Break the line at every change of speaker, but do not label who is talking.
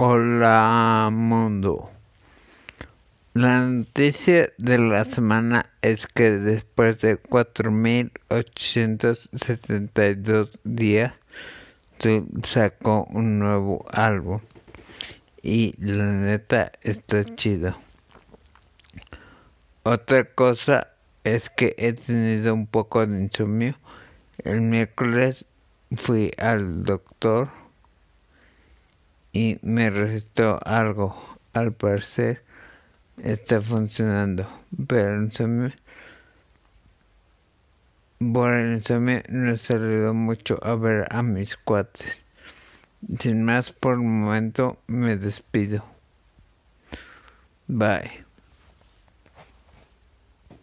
Hola mundo. La noticia de la semana es que después de 4.872 días sacó un nuevo álbum y la neta está chido. Otra cosa es que he tenido un poco de insomnio. El miércoles fui al doctor y me registró algo. Al parecer está funcionando, pero el insomnio, por el insomnio no he salido mucho a ver a mis cuates. Sin más por el momento me despido. Bye.